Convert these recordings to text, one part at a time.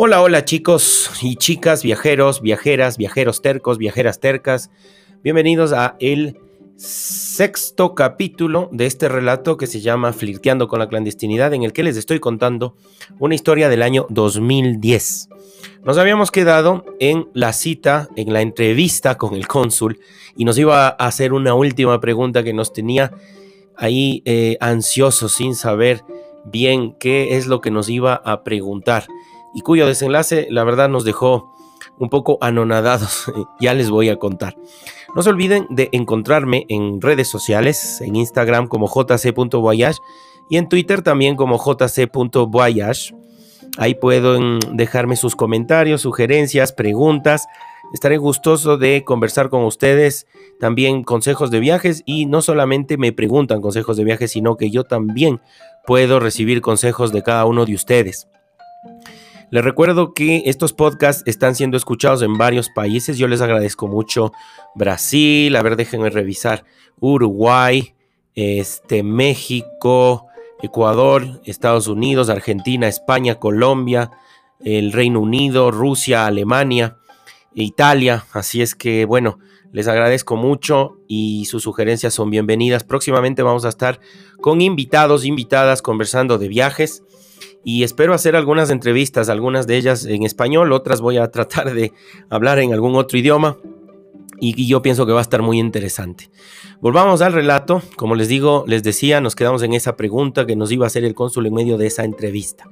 Hola, hola chicos y chicas, viajeros, viajeras, viajeros tercos, viajeras tercas. Bienvenidos a el sexto capítulo de este relato que se llama Flirteando con la clandestinidad, en el que les estoy contando una historia del año 2010. Nos habíamos quedado en la cita, en la entrevista con el cónsul, y nos iba a hacer una última pregunta que nos tenía ahí eh, ansiosos sin saber bien qué es lo que nos iba a preguntar y cuyo desenlace la verdad nos dejó un poco anonadados. ya les voy a contar. No se olviden de encontrarme en redes sociales, en Instagram como jc.voyage y en Twitter también como jc.voyage. Ahí pueden dejarme sus comentarios, sugerencias, preguntas. Estaré gustoso de conversar con ustedes, también consejos de viajes y no solamente me preguntan consejos de viajes, sino que yo también puedo recibir consejos de cada uno de ustedes. Les recuerdo que estos podcasts están siendo escuchados en varios países. Yo les agradezco mucho Brasil, a ver, déjenme revisar, Uruguay, este, México, Ecuador, Estados Unidos, Argentina, España, Colombia, el Reino Unido, Rusia, Alemania, Italia. Así es que, bueno, les agradezco mucho y sus sugerencias son bienvenidas. Próximamente vamos a estar con invitados, invitadas, conversando de viajes y espero hacer algunas entrevistas, algunas de ellas en español, otras voy a tratar de hablar en algún otro idioma y yo pienso que va a estar muy interesante. Volvamos al relato, como les digo, les decía, nos quedamos en esa pregunta que nos iba a hacer el cónsul en medio de esa entrevista.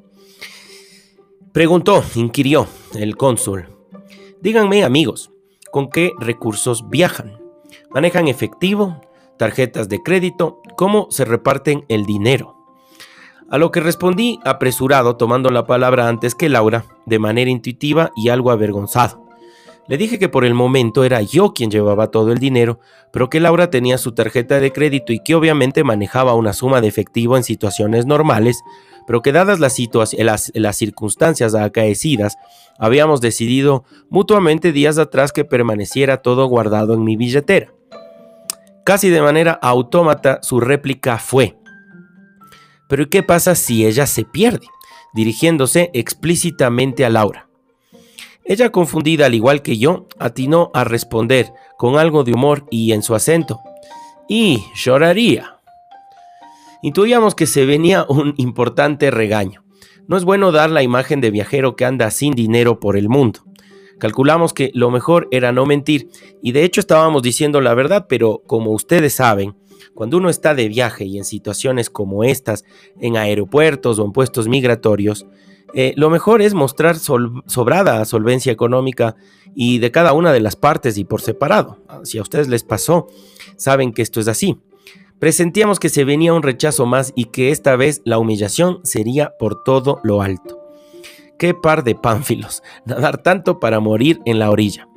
Preguntó, inquirió el cónsul, díganme amigos, ¿con qué recursos viajan? ¿Manejan efectivo? ¿Tarjetas de crédito? ¿Cómo se reparten el dinero? A lo que respondí apresurado, tomando la palabra antes que Laura, de manera intuitiva y algo avergonzado. Le dije que por el momento era yo quien llevaba todo el dinero, pero que Laura tenía su tarjeta de crédito y que obviamente manejaba una suma de efectivo en situaciones normales, pero que dadas las, circunstancias acaecidas, habíamos decidido mutuamente días atrás que permaneciera todo guardado en mi billetera. Casi de manera autómata su réplica fue, pero ¿y qué pasa si ella se pierde? Dirigiéndose explícitamente a Laura. Ella, confundida al igual que yo, atinó a responder con algo de humor y en su acento. Y lloraría. Intuíamos que se venía un importante regaño. No es bueno dar la imagen de viajero que anda sin dinero por el mundo. Calculamos que lo mejor era no mentir y de hecho estábamos diciendo la verdad, pero como ustedes saben, cuando uno está de viaje y en situaciones como estas, en aeropuertos o en puestos migratorios, eh, lo mejor es mostrar sobrada solvencia económica y de cada una de las partes y por separado. Si a ustedes les pasó, saben que esto es así. Presentíamos que se venía un rechazo más y que esta vez la humillación sería por todo lo alto. Qué par de pánfilos, nadar tanto para morir en la orilla.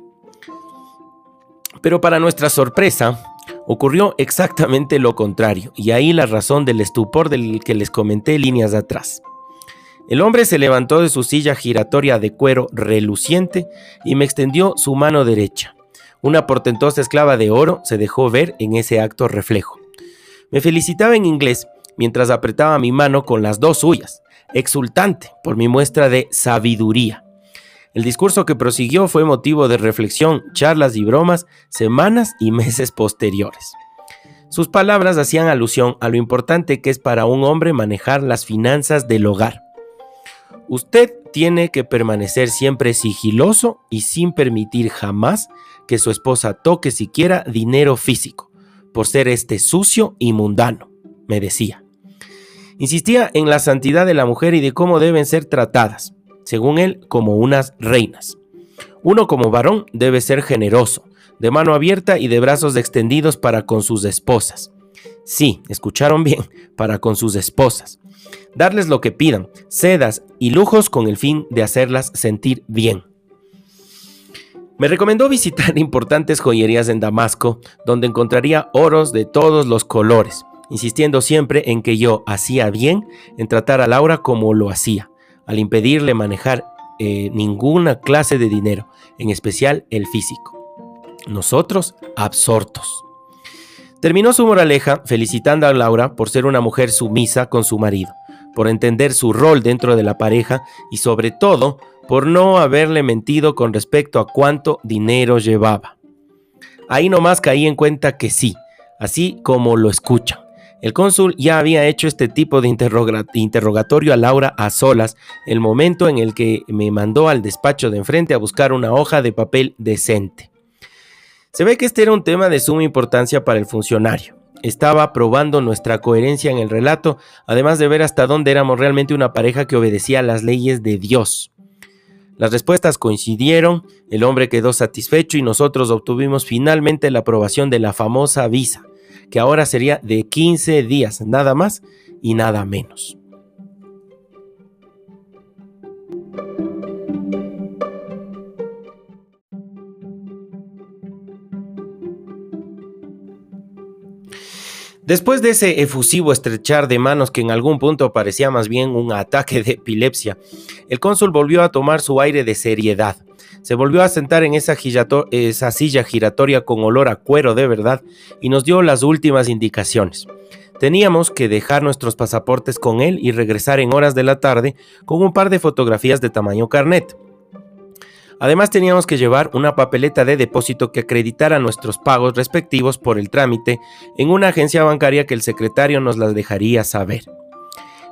Pero para nuestra sorpresa, Ocurrió exactamente lo contrario, y ahí la razón del estupor del que les comenté líneas atrás. El hombre se levantó de su silla giratoria de cuero reluciente y me extendió su mano derecha. Una portentosa esclava de oro se dejó ver en ese acto reflejo. Me felicitaba en inglés mientras apretaba mi mano con las dos suyas, exultante por mi muestra de sabiduría. El discurso que prosiguió fue motivo de reflexión, charlas y bromas semanas y meses posteriores. Sus palabras hacían alusión a lo importante que es para un hombre manejar las finanzas del hogar. Usted tiene que permanecer siempre sigiloso y sin permitir jamás que su esposa toque siquiera dinero físico, por ser este sucio y mundano, me decía. Insistía en la santidad de la mujer y de cómo deben ser tratadas según él, como unas reinas. Uno como varón debe ser generoso, de mano abierta y de brazos extendidos para con sus esposas. Sí, escucharon bien, para con sus esposas. Darles lo que pidan, sedas y lujos con el fin de hacerlas sentir bien. Me recomendó visitar importantes joyerías en Damasco, donde encontraría oros de todos los colores, insistiendo siempre en que yo hacía bien en tratar a Laura como lo hacía, al impedirle manejar eh, ninguna clase de dinero, en especial el físico. Nosotros absortos. Terminó su moraleja felicitando a Laura por ser una mujer sumisa con su marido, por entender su rol dentro de la pareja y sobre todo por no haberle mentido con respecto a cuánto dinero llevaba. Ahí nomás caí en cuenta que sí, así como lo escuchan. El cónsul ya había hecho este tipo de interrogatorio a Laura a solas el momento en el que me mandó al despacho de enfrente a buscar una hoja de papel decente. Se ve que este era un tema de suma importancia para el funcionario. Estaba probando nuestra coherencia en el relato, además de ver hasta dónde éramos realmente una pareja que obedecía a las leyes de Dios. Las respuestas coincidieron, el hombre quedó satisfecho y nosotros obtuvimos finalmente la aprobación de la famosa visa que ahora sería de 15 días, nada más y nada menos. Después de ese efusivo estrechar de manos que en algún punto parecía más bien un ataque de epilepsia, el cónsul volvió a tomar su aire de seriedad se volvió a sentar en esa, silla giratoria con olor a cuero de verdad y nos dio las últimas indicaciones. Teníamos que dejar nuestros pasaportes con él y regresar en horas de la tarde con un par de fotografías de tamaño carnet. Además teníamos que llevar una papeleta de depósito que acreditara nuestros pagos respectivos por el trámite en una agencia bancaria que el secretario nos las dejaría saber.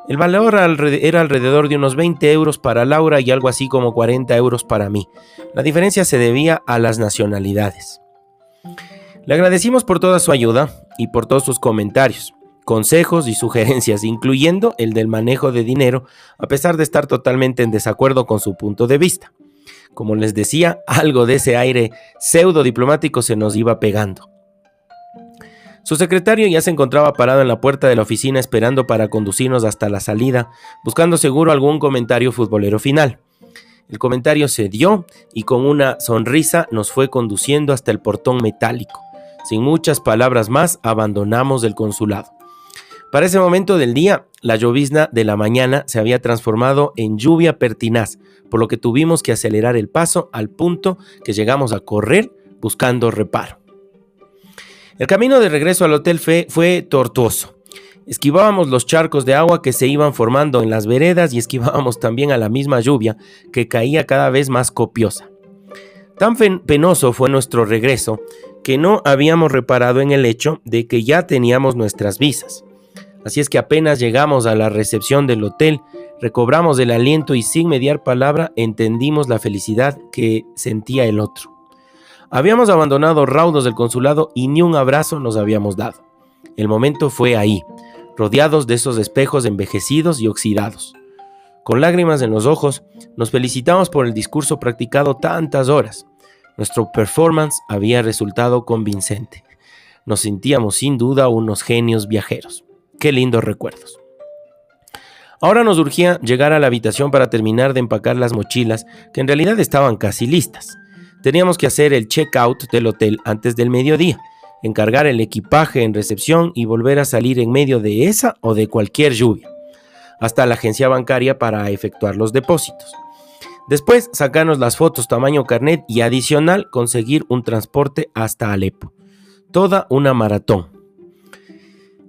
El valor era alrededor de unos 20 euros para Laura y algo así como 40 euros para mí. La diferencia se debía a las nacionalidades. Le agradecimos por toda su ayuda y por todos sus comentarios, consejos y sugerencias, incluyendo el del manejo de dinero, a pesar de estar totalmente en desacuerdo con su punto de vista. Como les decía, algo de ese aire pseudo diplomático se nos iba pegando. Su secretario ya se encontraba parado en la puerta de la oficina esperando para conducirnos hasta la salida, buscando seguro algún comentario futbolero final. El comentario se dio y con una sonrisa nos fue conduciendo hasta el portón metálico. Sin muchas palabras más, abandonamos el consulado. Para ese momento del día, la llovizna de la mañana se había transformado en lluvia pertinaz, por lo que tuvimos que acelerar el paso al punto que llegamos a correr buscando reparo. El camino de regreso al hotel fue tortuoso. Esquivábamos los charcos de agua que se iban formando en las veredas y esquivábamos también a la misma lluvia que caía cada vez más copiosa. Tan penoso fue nuestro regreso que no habíamos reparado en el hecho de que ya teníamos nuestras visas. Así es que apenas llegamos a la recepción del hotel, recobramos el aliento y sin mediar palabra entendimos la felicidad que sentía el otro. Habíamos abandonado raudos del consulado y ni un abrazo nos habíamos dado. El momento fue ahí, rodeados de esos espejos envejecidos y oxidados. Con lágrimas en los ojos, nos felicitamos por el discurso practicado tantas horas. Nuestro performance había resultado convincente. Nos sentíamos sin duda unos genios viajeros. Qué lindos recuerdos. Ahora nos urgía llegar a la habitación para terminar de empacar las mochilas, que en realidad estaban casi listas. Teníamos que hacer el check-out del hotel antes del mediodía, encargar el equipaje en recepción y volver a salir en medio de esa o de cualquier lluvia, hasta la agencia bancaria para efectuar los depósitos. Después sacarnos las fotos tamaño carnet y adicional conseguir un transporte hasta Alepo. Toda una maratón.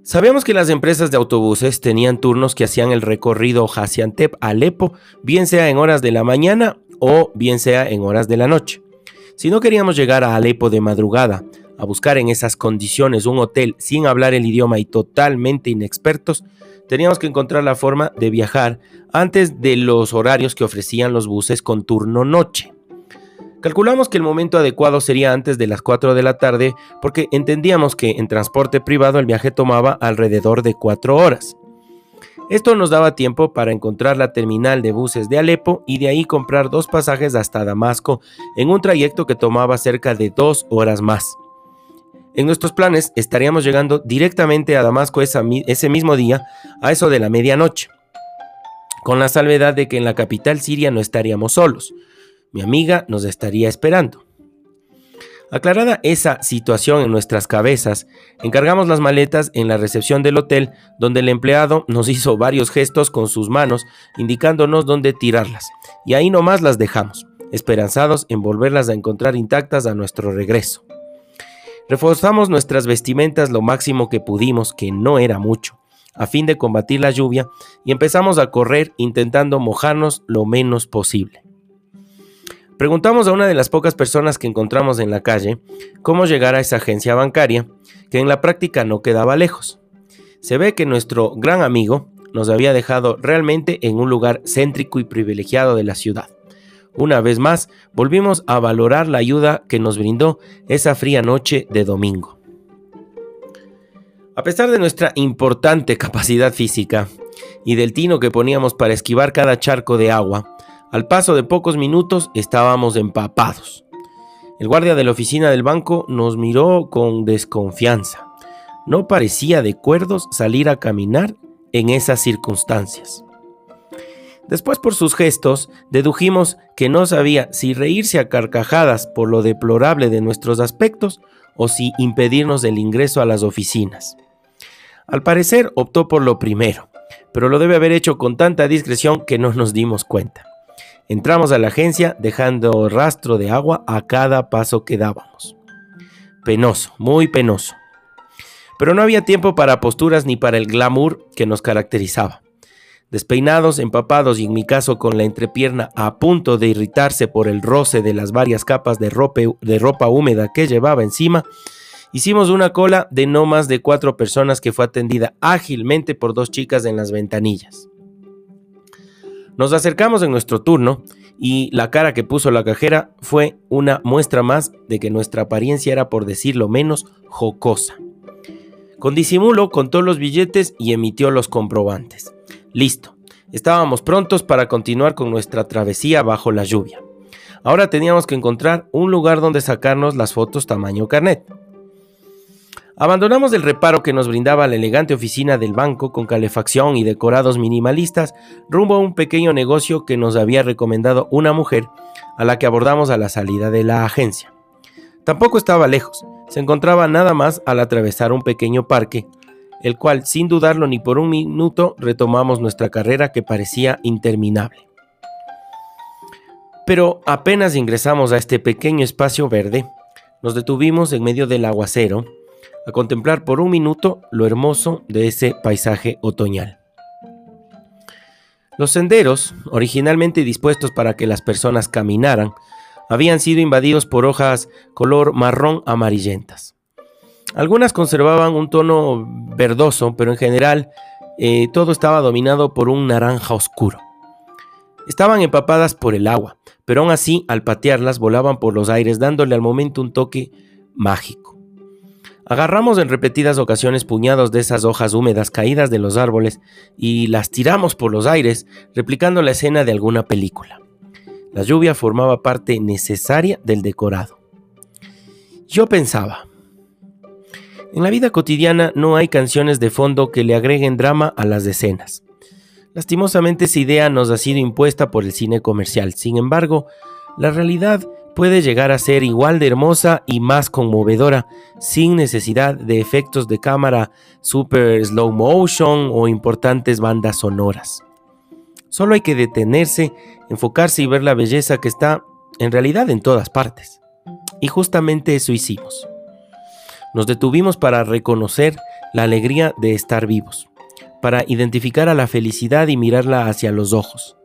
Sabíamos que las empresas de autobuses tenían turnos que hacían el recorrido Hasiantep-Alepo, bien sea en horas de la mañana o bien sea en horas de la noche. Si no queríamos llegar a Alepo de madrugada, a buscar en esas condiciones un hotel sin hablar el idioma y totalmente inexpertos, teníamos que encontrar la forma de viajar antes de los horarios que ofrecían los buses con turno noche. Calculamos que el momento adecuado sería antes de las 4 de la tarde porque entendíamos que en transporte privado el viaje tomaba alrededor de 4 horas. Esto nos daba tiempo para encontrar la terminal de buses de Alepo y de ahí comprar dos pasajes hasta Damasco en un trayecto que tomaba cerca de dos horas más. En nuestros planes estaríamos llegando directamente a Damasco ese mismo día, a eso de la medianoche, con la salvedad de que en la capital siria no estaríamos solos. Mi amiga nos estaría esperando. Aclarada esa situación en nuestras cabezas, encargamos las maletas en la recepción del hotel, donde el empleado nos hizo varios gestos con sus manos, indicándonos dónde tirarlas, y ahí nomás las dejamos, esperanzados en volverlas a encontrar intactas a nuestro regreso. Reforzamos nuestras vestimentas lo máximo que pudimos, que no era mucho, a fin de combatir la lluvia, y empezamos a correr intentando mojarnos lo menos posible. Preguntamos a una de las pocas personas que encontramos en la calle cómo llegar a esa agencia bancaria, que en la práctica no quedaba lejos. Se ve que nuestro gran amigo nos había dejado realmente en un lugar céntrico y privilegiado de la ciudad. Una vez más, volvimos a valorar la ayuda que nos brindó esa fría noche de domingo. A pesar de nuestra importante capacidad física y del tino que poníamos para esquivar cada charco de agua, al paso de pocos minutos estábamos empapados. El guardia de la oficina del banco nos miró con desconfianza. No parecía de cuerdos salir a caminar en esas circunstancias. Después por sus gestos dedujimos que no sabía si reírse a carcajadas por lo deplorable de nuestros aspectos o si impedirnos el ingreso a las oficinas. Al parecer optó por lo primero, pero lo debe haber hecho con tanta discreción que no nos dimos cuenta. Entramos a la agencia dejando rastro de agua a cada paso que dábamos. Penoso, muy penoso. Pero no había tiempo para posturas ni para el glamour que nos caracterizaba. Despeinados, empapados y en mi caso con la entrepierna a punto de irritarse por el roce de las varias capas de ropa, húmeda que llevaba encima, hicimos una cola de no más de cuatro personas que fue atendida ágilmente por dos chicas en las ventanillas. Nos acercamos en nuestro turno y la cara que puso la cajera fue una muestra más de que nuestra apariencia era, por decirlo menos, jocosa. Con disimulo contó los billetes y emitió los comprobantes. Listo, estábamos prontos para continuar con nuestra travesía bajo la lluvia. Ahora teníamos que encontrar un lugar donde sacarnos las fotos tamaño carnet. Abandonamos el reparo que nos brindaba la elegante oficina del banco con calefacción y decorados minimalistas rumbo a un pequeño negocio que nos había recomendado una mujer a la que abordamos a la salida de la agencia. Tampoco estaba lejos, se encontraba nada más al atravesar un pequeño parque, el cual sin dudarlo ni por un minuto retomamos nuestra carrera que parecía interminable. Pero apenas ingresamos a este pequeño espacio verde, nos detuvimos en medio del aguacero a contemplar por un minuto lo hermoso de ese paisaje otoñal. Los senderos, originalmente dispuestos para que las personas caminaran, habían sido invadidos por hojas color marrón amarillentas. Algunas conservaban un tono verdoso, pero en general eh, todo estaba dominado por un naranja oscuro. Estaban empapadas por el agua, pero aún así al patearlas volaban por los aires dándole al momento un toque mágico. Agarramos en repetidas ocasiones puñados de esas hojas húmedas caídas de los árboles y las tiramos por los aires, replicando la escena de alguna película. La lluvia formaba parte necesaria del decorado. Yo pensaba, en la vida cotidiana no hay canciones de fondo que le agreguen drama a las escenas. Lastimosamente esa idea nos ha sido impuesta por el cine comercial. Sin embargo, la realidad puede llegar a ser igual de hermosa y más conmovedora sin necesidad de efectos de cámara super slow motion o importantes bandas sonoras. Solo hay que detenerse, enfocarse y ver la belleza que está en realidad en todas partes. Y justamente eso hicimos. Nos detuvimos para reconocer la alegría de estar vivos, para identificar a la felicidad y mirarla hacia los ojos.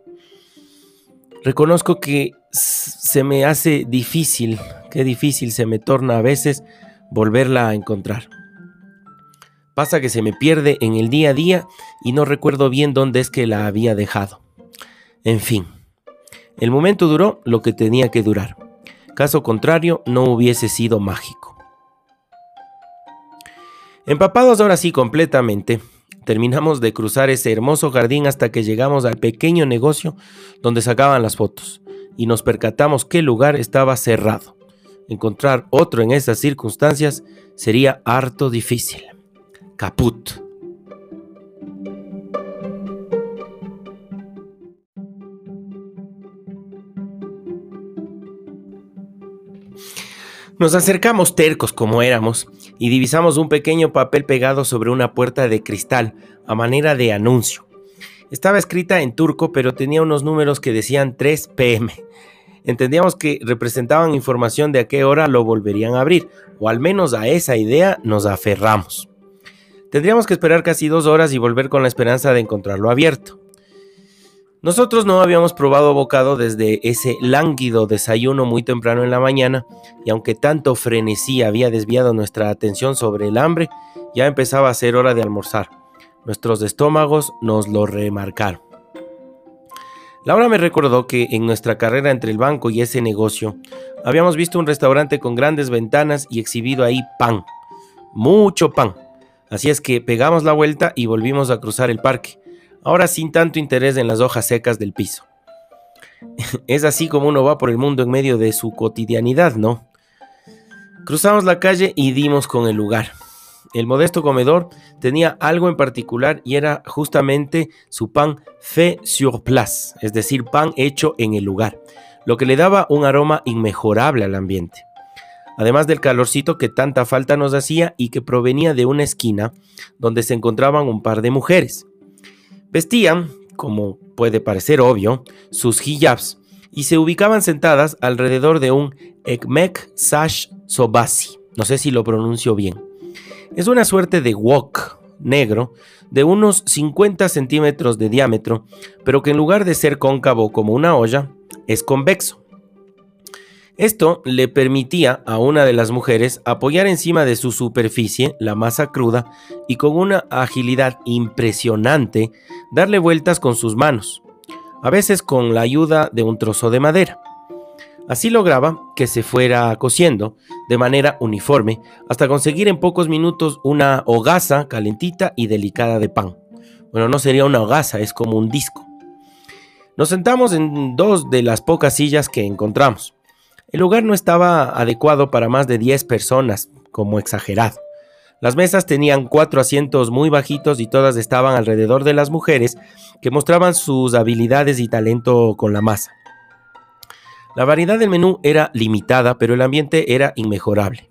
Reconozco que se me hace difícil, qué difícil se me torna a veces volverla a encontrar. Pasa que se me pierde en el día a día y no recuerdo bien dónde es que la había dejado. En fin, el momento duró lo que tenía que durar. Caso contrario, no hubiese sido mágico. Empapados ahora sí completamente, terminamos de cruzar ese hermoso jardín hasta que llegamos al pequeño negocio donde sacaban las fotos y nos percatamos que el lugar estaba cerrado. Encontrar otro en esas circunstancias sería harto difícil. Caput. Nos acercamos tercos como éramos y divisamos un pequeño papel pegado sobre una puerta de cristal a manera de anuncio. Estaba escrita en turco pero tenía unos números que decían 3 pm. Entendíamos que representaban información de a qué hora lo volverían a abrir, o al menos a esa idea nos aferramos. Tendríamos que esperar casi dos horas y volver con la esperanza de encontrarlo abierto. Nosotros no habíamos probado bocado desde ese lánguido desayuno muy temprano en la mañana, y aunque tanto frenesí había desviado nuestra atención sobre el hambre, ya empezaba a ser hora de almorzar. Nuestros estómagos nos lo remarcaron. Laura me recordó que en nuestra carrera entre el banco y ese negocio, habíamos visto un restaurante con grandes ventanas y exhibido ahí pan. Mucho pan. Así es que pegamos la vuelta y volvimos a cruzar el parque ahora sin tanto interés en las hojas secas del piso. Es así como uno va por el mundo en medio de su cotidianidad, ¿no? Cruzamos la calle y dimos con el lugar. El modesto comedor tenía algo en particular y era justamente su pan fait sur place, es decir, pan hecho en el lugar, lo que le daba un aroma inmejorable al ambiente. Además del calorcito que tanta falta nos hacía y que provenía de una esquina donde se encontraban un par de mujeres. Vestían, como puede parecer obvio, sus hijabs y se ubicaban sentadas alrededor de un Ekmek Sash Sobasi. No sé si lo pronuncio bien. Es una suerte de wok negro de unos 50 centímetros de diámetro, pero que en lugar de ser cóncavo como una olla, es convexo. Esto le permitía a una de las mujeres apoyar encima de su superficie la masa cruda y con una agilidad impresionante darle vueltas con sus manos, a veces con la ayuda de un trozo de madera. Así lograba que se fuera cociendo de manera uniforme hasta conseguir en pocos minutos una hogaza calentita y delicada de pan. Bueno, no sería una hogaza, es como un disco. Nos sentamos en dos de las pocas sillas que encontramos. El lugar no estaba adecuado para más de 10 personas, como exagerado. Las mesas tenían cuatro asientos muy bajitos y todas estaban alrededor de las mujeres que mostraban sus habilidades y talento con la masa. La variedad del menú era limitada, pero el ambiente era inmejorable.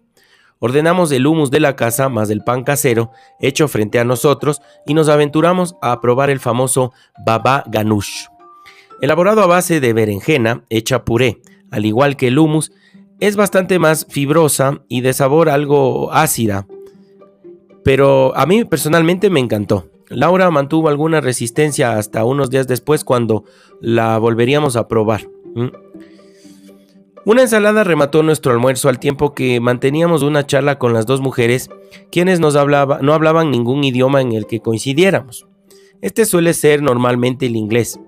Ordenamos el humus de la casa más el pan casero hecho frente a nosotros y nos aventuramos a probar el famoso baba ganoush. Elaborado a base de berenjena hecha puré, al igual que el humus, es bastante más fibrosa y de sabor algo ácida. Pero a mí personalmente me encantó. Laura mantuvo alguna resistencia hasta unos días después cuando la volveríamos a probar. Una ensalada remató nuestro almuerzo al tiempo que manteníamos una charla con las dos mujeres, quienes no hablaban ningún idioma en el que coincidiéramos. Este suele ser normalmente el inglés,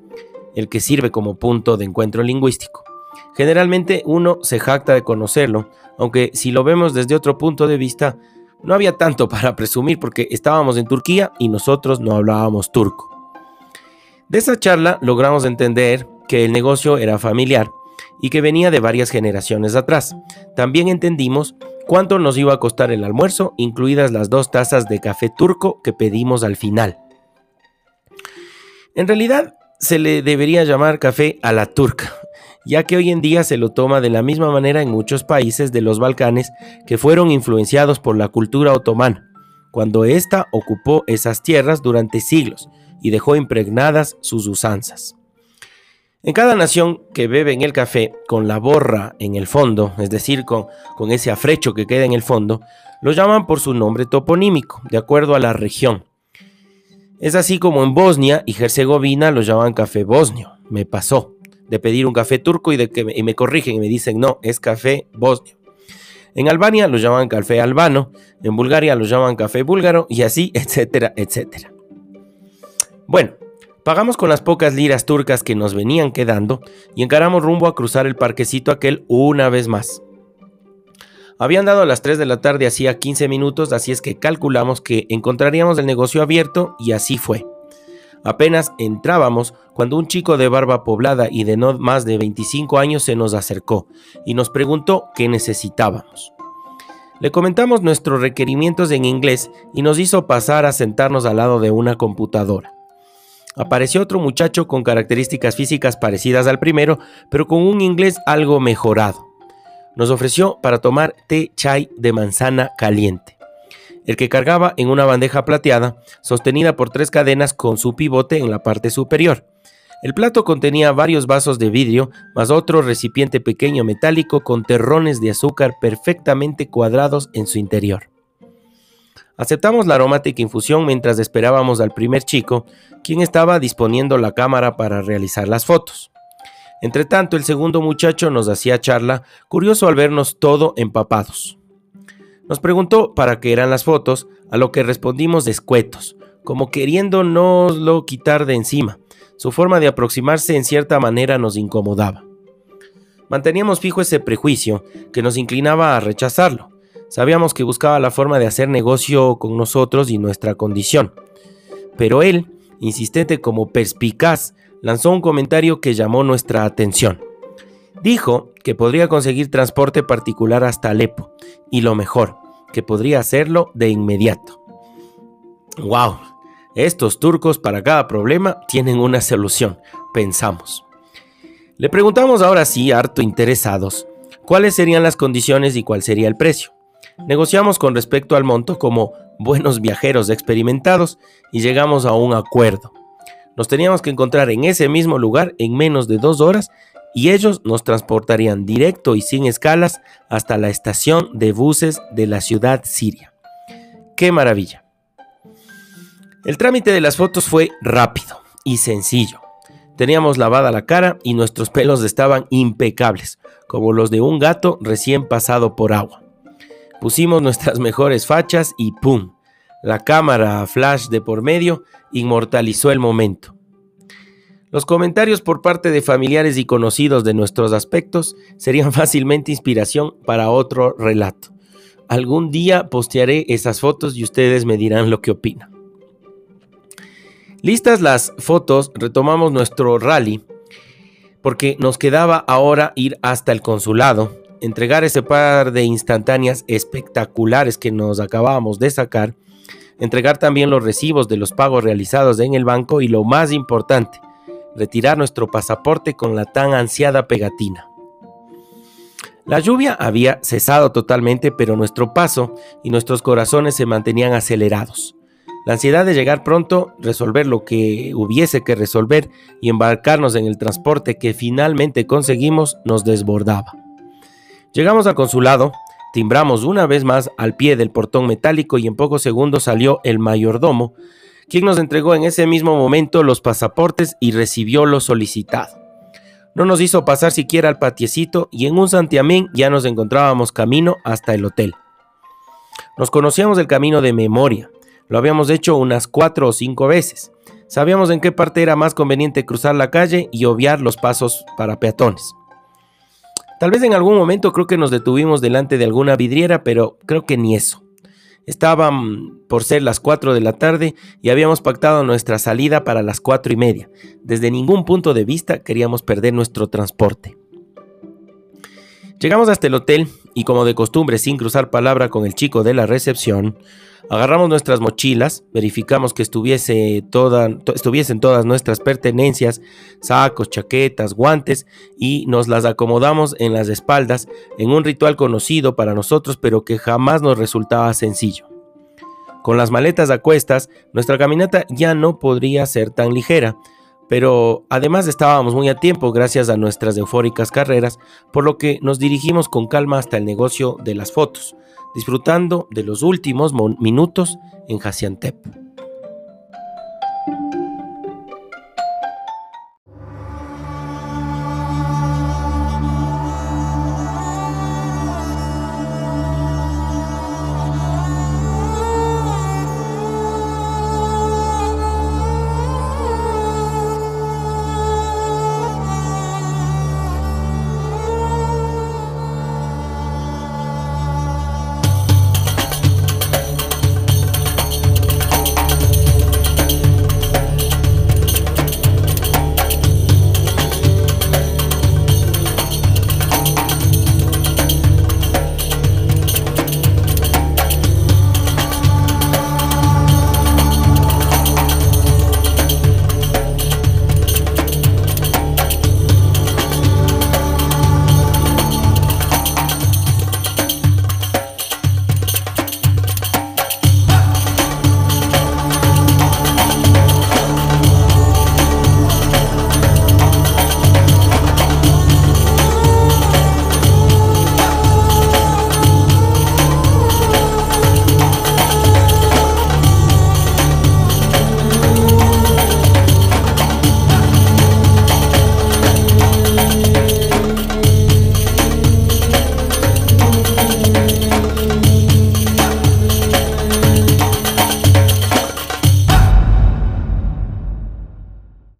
el que sirve como punto de encuentro lingüístico. Generalmente uno se jacta de conocerlo, aunque si lo vemos desde otro punto de vista, no había tanto para presumir porque estábamos en Turquía y nosotros no hablábamos turco. De esa charla logramos entender que el negocio era familiar y que venía de varias generaciones atrás. También entendimos cuánto nos iba a costar el almuerzo, incluidas las dos tazas de café turco que pedimos al final. En realidad se le debería llamar café a la turca, ya que hoy en día se lo toma de la misma manera en muchos países de los Balcanes que fueron influenciados por la cultura otomana, cuando ésta ocupó esas tierras durante siglos y dejó impregnadas sus usanzas. En cada nación que bebe en el café con la borra en el fondo, es decir, con, con ese afrecho que queda en el fondo, lo llaman por su nombre toponímico, de acuerdo a la región. Es así como en Bosnia y Herzegovina lo llaman café bosnio, me pasó de pedir un café turco y, de que me, me corrigen y me dicen, no, es café bosnio. En Albania lo llaman café albano, en Bulgaria lo llaman café búlgaro y así, etcétera, etcétera. Bueno, pagamos con las pocas liras turcas que nos venían quedando y encaramos rumbo a cruzar el parquecito aquel una vez más. Habían dado las 3 de la tarde hacía 15 minutos, así es que calculamos que encontraríamos el negocio abierto y así fue. Apenas entrábamos cuando un chico de barba poblada y de no más de 25 años se nos acercó y nos preguntó qué necesitábamos. Le comentamos nuestros requerimientos en inglés y nos hizo pasar a sentarnos al lado de una computadora. Apareció otro muchacho con características físicas parecidas al primero, pero con un inglés algo mejorado. Nos ofreció para tomar té chai de manzana caliente, el que cargaba en una bandeja plateada sostenida por tres cadenas con su pivote en la parte superior. El plato contenía varios vasos de vidrio, más otro recipiente pequeño metálico con terrones de azúcar perfectamente cuadrados en su interior. Aceptamos la aromática infusión mientras esperábamos al primer chico, quien estaba disponiendo la cámara para realizar las fotos. Entretanto, el segundo muchacho nos hacía charla, curioso al vernos todo empapados. Nos preguntó para qué eran las fotos, a lo que respondimos descuetos, como queriéndonoslo quitar de encima. Su forma de aproximarse en cierta manera nos incomodaba. Manteníamos fijo ese prejuicio que nos inclinaba a rechazarlo. Sabíamos que buscaba la forma de hacer negocio con nosotros y nuestra condición. Pero él, insistente como perspicaz, lanzó un comentario que llamó nuestra atención. Dijo que podría conseguir transporte particular hasta Alepo, y lo mejor, que podría hacerlo de inmediato. ¡Wow! Estos turcos para cada problema tienen una solución, pensamos. Le preguntamos ahora sí, harto interesados, cuáles serían las condiciones y cuál sería el precio. Negociamos con respecto al monto como buenos viajeros experimentados y llegamos a un acuerdo. Nos teníamos que encontrar en ese mismo lugar en menos de dos horas y ellos nos transportarían directo y sin escalas hasta la estación de buses de la ciudad siria. ¡Qué maravilla! El trámite de las fotos fue rápido y sencillo. Teníamos lavada la cara y nuestros pelos estaban impecables, como los de un gato recién pasado por agua. Pusimos nuestras mejores fachas y ¡pum! La cámara flash de por medio inmortalizó el momento. Los comentarios por parte de familiares y conocidos de nuestros aspectos serían fácilmente inspiración para otro relato. Algún día postearé esas fotos y ustedes me dirán lo que opinan. Listas las fotos, retomamos nuestro rally porque nos quedaba ahora ir hasta el consulado, entregar ese par de instantáneas espectaculares que nos acabábamos de sacar, entregar también los recibos de los pagos realizados en el banco y lo más importante, retirar nuestro pasaporte con la tan ansiada pegatina. La lluvia había cesado totalmente, pero nuestro paso y nuestros corazones se mantenían acelerados. La ansiedad de llegar pronto, resolver lo que hubiese que resolver y embarcarnos en el transporte que finalmente conseguimos nos desbordaba. Llegamos al consulado, timbramos una vez más al pie del portón metálico y en pocos segundos salió el mayordomo, quien nos entregó en ese mismo momento los pasaportes y recibió lo solicitado. No nos hizo pasar siquiera al patiecito y en un santiamén ya nos encontrábamos camino hasta el hotel. Nos conocíamos el camino de memoria, lo habíamos hecho unas cuatro o cinco veces. Sabíamos en qué parte era más conveniente cruzar la calle y obviar los pasos para peatones. Tal vez en algún momento creo que nos detuvimos delante de alguna vidriera, pero creo que ni eso. Estaban por ser las 4 de la tarde y habíamos pactado nuestra salida para las cuatro y media. Desde ningún punto de vista queríamos perder nuestro transporte. Llegamos hasta el hotel y como de costumbre sin cruzar palabra con el chico de la recepción, agarramos nuestras mochilas, verificamos que estuviesen todas nuestras pertenencias, sacos, chaquetas, guantes y nos las acomodamos en las espaldas en un ritual conocido para nosotros pero que jamás nos resultaba sencillo. Con las maletas a cuestas, nuestra caminata ya no podría ser tan ligera, pero además estábamos muy a tiempo gracias a nuestras eufóricas carreras, por lo que nos dirigimos con calma hasta el negocio de las fotos, disfrutando de los últimos minutos en Jaciantep.